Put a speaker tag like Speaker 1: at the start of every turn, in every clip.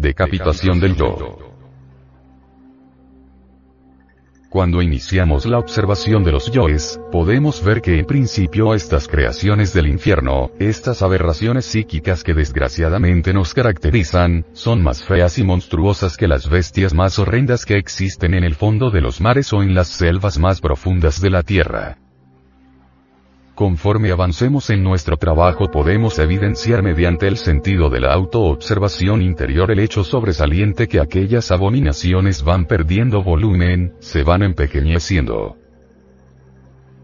Speaker 1: Decapitación del yo. Cuando iniciamos la observación de los yoes, podemos ver que en principio estas creaciones del infierno, estas aberraciones psíquicas que desgraciadamente nos caracterizan, son más feas y monstruosas que las bestias más horrendas que existen en el fondo de los mares o en las selvas más profundas de la tierra. Conforme avancemos en nuestro trabajo podemos evidenciar mediante el sentido de la autoobservación interior el hecho sobresaliente que aquellas abominaciones van perdiendo volumen, se van empequeñeciendo.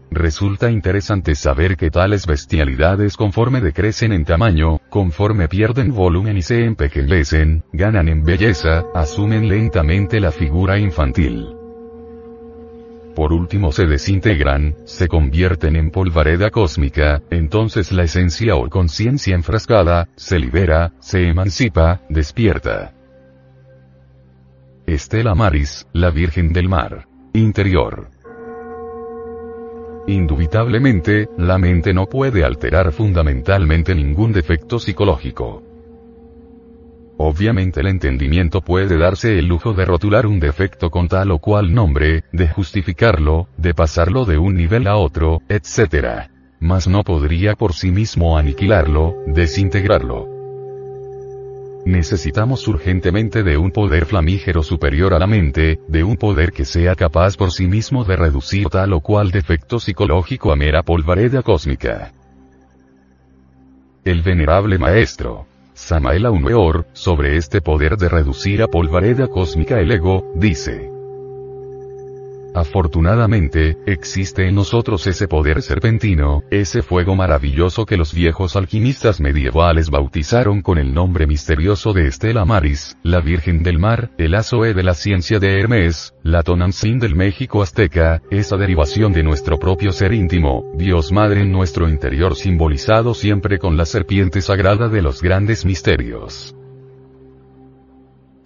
Speaker 1: Resulta interesante saber que tales bestialidades conforme decrecen en tamaño, conforme pierden volumen y se empequeñecen, ganan en belleza, asumen lentamente la figura infantil por último se desintegran, se convierten en polvareda cósmica, entonces la esencia o conciencia enfrascada, se libera, se emancipa, despierta. Estela Maris, la Virgen del Mar. Interior. Indubitablemente, la mente no puede alterar fundamentalmente ningún defecto psicológico. Obviamente el entendimiento puede darse el lujo de rotular un defecto con tal o cual nombre, de justificarlo, de pasarlo de un nivel a otro, etc. Mas no podría por sí mismo aniquilarlo, desintegrarlo. Necesitamos urgentemente de un poder flamígero superior a la mente, de un poder que sea capaz por sí mismo de reducir tal o cual defecto psicológico a mera polvareda cósmica. El venerable maestro, Samael Aumeor, sobre este poder de reducir a polvareda cósmica el ego, dice. Afortunadamente, existe en nosotros ese poder serpentino, ese fuego maravilloso que los viejos alquimistas medievales bautizaron con el nombre misterioso de Estela Maris, la Virgen del Mar, el Azoe de la ciencia de Hermes, la Tonantzin del México azteca, esa derivación de nuestro propio ser íntimo, Dios Madre en nuestro interior simbolizado siempre con la serpiente sagrada de los grandes misterios.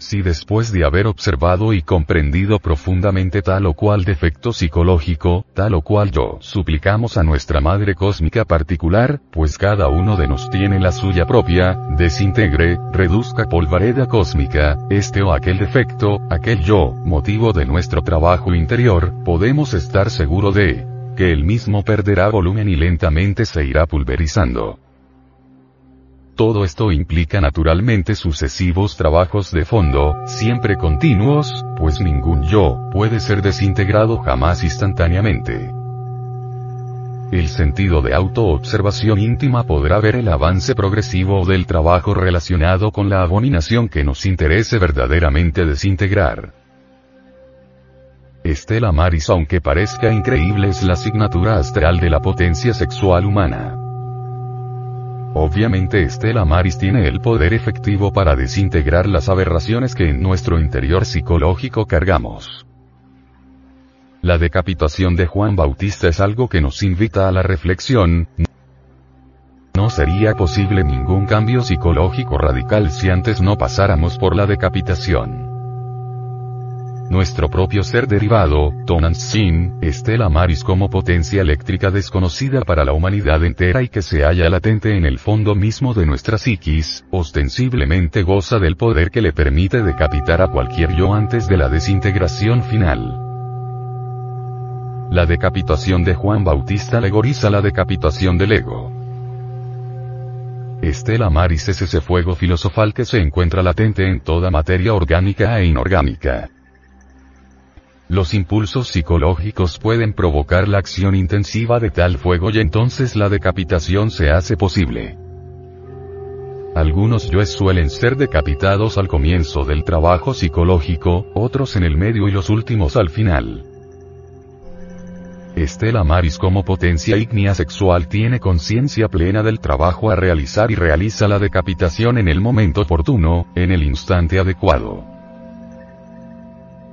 Speaker 1: Si después de haber observado y comprendido profundamente tal o cual defecto psicológico, tal o cual yo, suplicamos a nuestra Madre Cósmica particular, pues cada uno de nos tiene la suya propia, desintegre, reduzca polvareda cósmica, este o aquel defecto, aquel yo, motivo de nuestro trabajo interior, podemos estar seguro de que el mismo perderá volumen y lentamente se irá pulverizando. Todo esto implica naturalmente sucesivos trabajos de fondo, siempre continuos, pues ningún yo puede ser desintegrado jamás instantáneamente. El sentido de autoobservación íntima podrá ver el avance progresivo del trabajo relacionado con la abominación que nos interese verdaderamente desintegrar. Estela Maris aunque parezca increíble es la asignatura astral de la potencia sexual humana. Obviamente Estela Maris tiene el poder efectivo para desintegrar las aberraciones que en nuestro interior psicológico cargamos. La decapitación de Juan Bautista es algo que nos invita a la reflexión. No sería posible ningún cambio psicológico radical si antes no pasáramos por la decapitación nuestro propio ser derivado, Tonantzin, Estela Maris como potencia eléctrica desconocida para la humanidad entera y que se halla latente en el fondo mismo de nuestra psiquis, ostensiblemente goza del poder que le permite decapitar a cualquier yo antes de la desintegración final. La decapitación de Juan Bautista alegoriza la decapitación del ego. Estela Maris es ese fuego filosofal que se encuentra latente en toda materia orgánica e inorgánica. Los impulsos psicológicos pueden provocar la acción intensiva de tal fuego y entonces la decapitación se hace posible. Algunos yoes suelen ser decapitados al comienzo del trabajo psicológico, otros en el medio y los últimos al final. Estela Maris como potencia ígnea sexual tiene conciencia plena del trabajo a realizar y realiza la decapitación en el momento oportuno, en el instante adecuado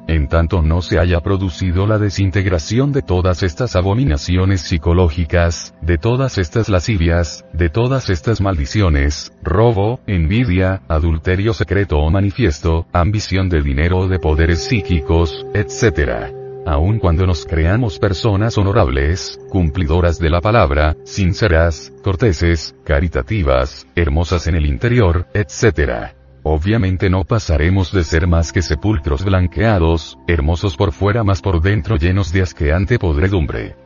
Speaker 1: en tanto no se haya producido la desintegración de todas estas abominaciones psicológicas, de todas estas lascivias, de todas estas maldiciones, robo, envidia, adulterio secreto o manifiesto, ambición de dinero o de poderes psíquicos, etc. Aun cuando nos creamos personas honorables, cumplidoras de la palabra, sinceras, corteses, caritativas, hermosas en el interior, etc Obviamente no pasaremos de ser más que sepulcros blanqueados, hermosos por fuera más por dentro llenos de asqueante podredumbre.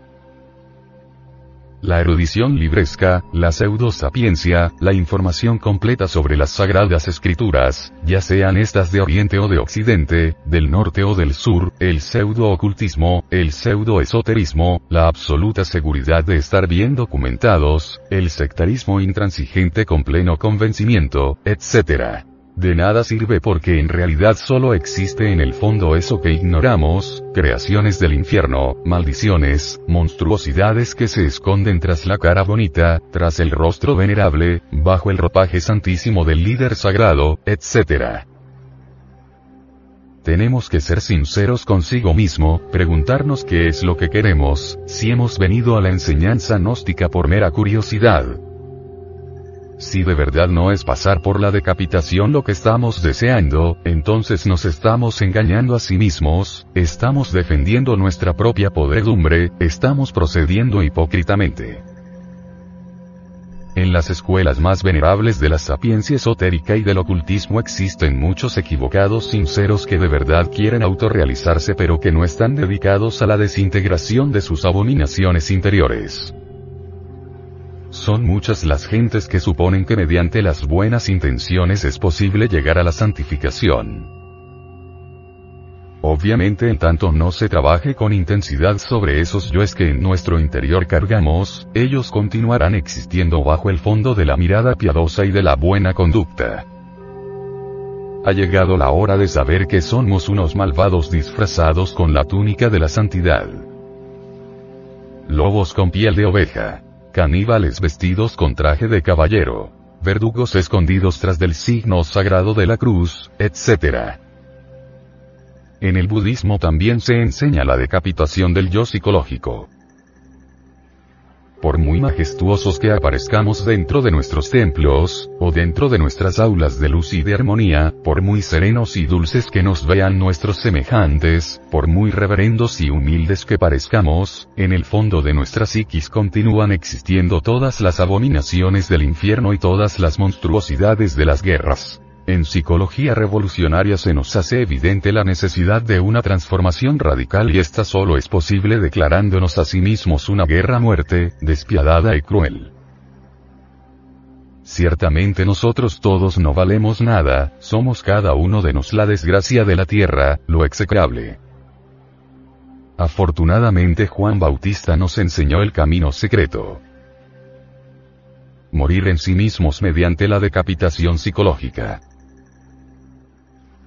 Speaker 1: La erudición libresca, la pseudosapiencia, la información completa sobre las sagradas escrituras, ya sean estas de Oriente o de Occidente, del norte o del sur, el pseudo-ocultismo, el pseudo-esoterismo, la absoluta seguridad de estar bien documentados, el sectarismo intransigente con pleno convencimiento, etc. De nada sirve porque en realidad solo existe en el fondo eso que ignoramos, creaciones del infierno, maldiciones, monstruosidades que se esconden tras la cara bonita, tras el rostro venerable, bajo el ropaje santísimo del líder sagrado, etc. Tenemos que ser sinceros consigo mismo, preguntarnos qué es lo que queremos, si hemos venido a la enseñanza gnóstica por mera curiosidad, si de verdad no es pasar por la decapitación lo que estamos deseando, entonces nos estamos engañando a sí mismos, estamos defendiendo nuestra propia podredumbre, estamos procediendo hipócritamente. En las escuelas más venerables de la sapiencia esotérica y del ocultismo existen muchos equivocados sinceros que de verdad quieren autorrealizarse pero que no están dedicados a la desintegración de sus abominaciones interiores. Son muchas las gentes que suponen que mediante las buenas intenciones es posible llegar a la santificación. Obviamente en tanto no se trabaje con intensidad sobre esos yoes que en nuestro interior cargamos, ellos continuarán existiendo bajo el fondo de la mirada piadosa y de la buena conducta. Ha llegado la hora de saber que somos unos malvados disfrazados con la túnica de la santidad. Lobos con piel de oveja caníbales vestidos con traje de caballero, verdugos escondidos tras del signo sagrado de la cruz, etc. En el budismo también se enseña la decapitación del yo psicológico. Por muy majestuosos que aparezcamos dentro de nuestros templos, o dentro de nuestras aulas de luz y de armonía, por muy serenos y dulces que nos vean nuestros semejantes, por muy reverendos y humildes que parezcamos, en el fondo de nuestra psiquis continúan existiendo todas las abominaciones del infierno y todas las monstruosidades de las guerras. En psicología revolucionaria se nos hace evidente la necesidad de una transformación radical y esta solo es posible declarándonos a sí mismos una guerra muerte, despiadada y cruel. Ciertamente nosotros todos no valemos nada, somos cada uno de nos la desgracia de la tierra, lo execrable. Afortunadamente Juan Bautista nos enseñó el camino secreto. Morir en sí mismos mediante la decapitación psicológica.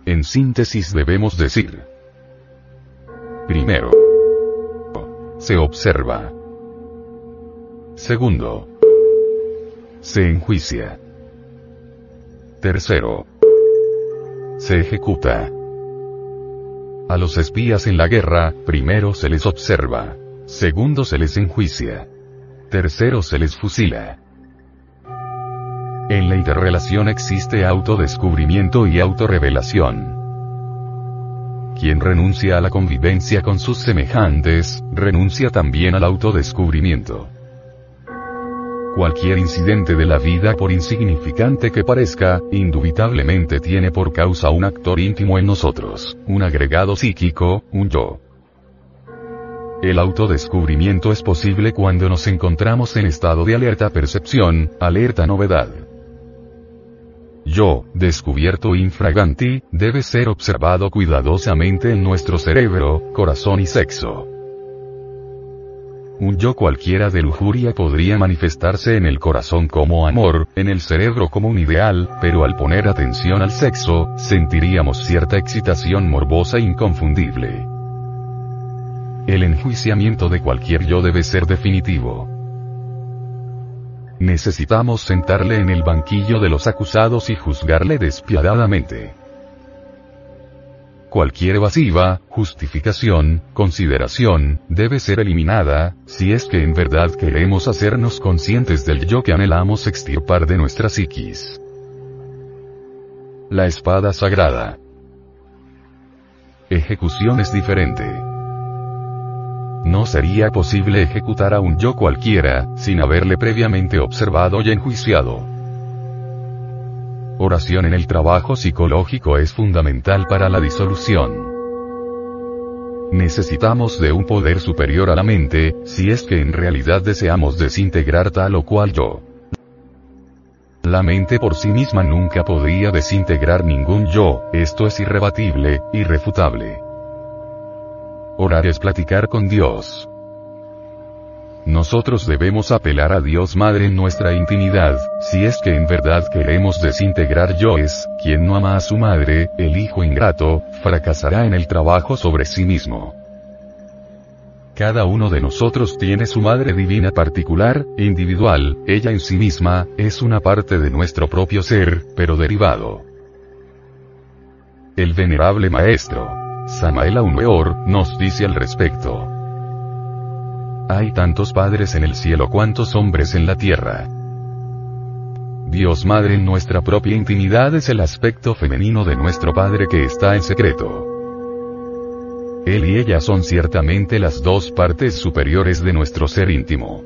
Speaker 1: En síntesis debemos decir. Primero. Se observa. Segundo. Se enjuicia. Tercero. Se ejecuta. A los espías en la guerra, primero se les observa. Segundo se les enjuicia. Tercero se les fusila. En la interrelación existe autodescubrimiento y autorrevelación. Quien renuncia a la convivencia con sus semejantes, renuncia también al autodescubrimiento. Cualquier incidente de la vida por insignificante que parezca, indubitablemente tiene por causa un actor íntimo en nosotros, un agregado psíquico, un yo. El autodescubrimiento es posible cuando nos encontramos en estado de alerta percepción, alerta novedad yo, descubierto infraganti, debe ser observado cuidadosamente en nuestro cerebro, corazón y sexo. Un yo cualquiera de lujuria podría manifestarse en el corazón como amor, en el cerebro como un ideal, pero al poner atención al sexo, sentiríamos cierta excitación morbosa inconfundible. El enjuiciamiento de cualquier yo debe ser definitivo. Necesitamos sentarle en el banquillo de los acusados y juzgarle despiadadamente. Cualquier evasiva, justificación, consideración, debe ser eliminada, si es que en verdad queremos hacernos conscientes del yo que anhelamos extirpar de nuestra psiquis. La espada sagrada. Ejecución es diferente. No sería posible ejecutar a un yo cualquiera, sin haberle previamente observado y enjuiciado. oración en el trabajo psicológico es fundamental para la disolución. Necesitamos de un poder superior a la mente, si es que en realidad deseamos desintegrar tal o cual yo. La mente por sí misma nunca podría desintegrar ningún yo, esto es irrebatible, irrefutable. Es platicar con Dios. Nosotros debemos apelar a Dios Madre en nuestra intimidad, si es que en verdad queremos desintegrar yo es, quien no ama a su madre, el hijo ingrato, fracasará en el trabajo sobre sí mismo. Cada uno de nosotros tiene su madre divina particular, individual, ella en sí misma, es una parte de nuestro propio ser, pero derivado. El venerable maestro, Samael Aumeor, nos dice al respecto. Hay tantos padres en el cielo cuantos hombres en la tierra. Dios Madre en nuestra propia intimidad es el aspecto femenino de nuestro Padre que está en secreto. Él y ella son ciertamente las dos partes superiores de nuestro ser íntimo.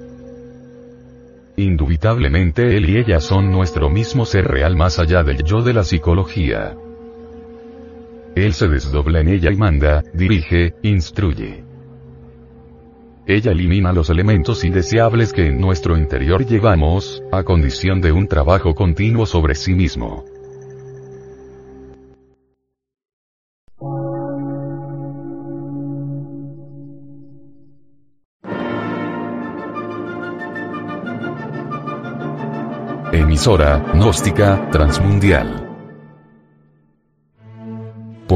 Speaker 1: Indubitablemente Él y ella son nuestro mismo ser real más allá del yo de la psicología. Él se desdobla en ella y manda, dirige, instruye. Ella elimina los elementos indeseables que en nuestro interior llevamos, a condición de un trabajo continuo sobre sí mismo. Emisora, gnóstica, transmundial.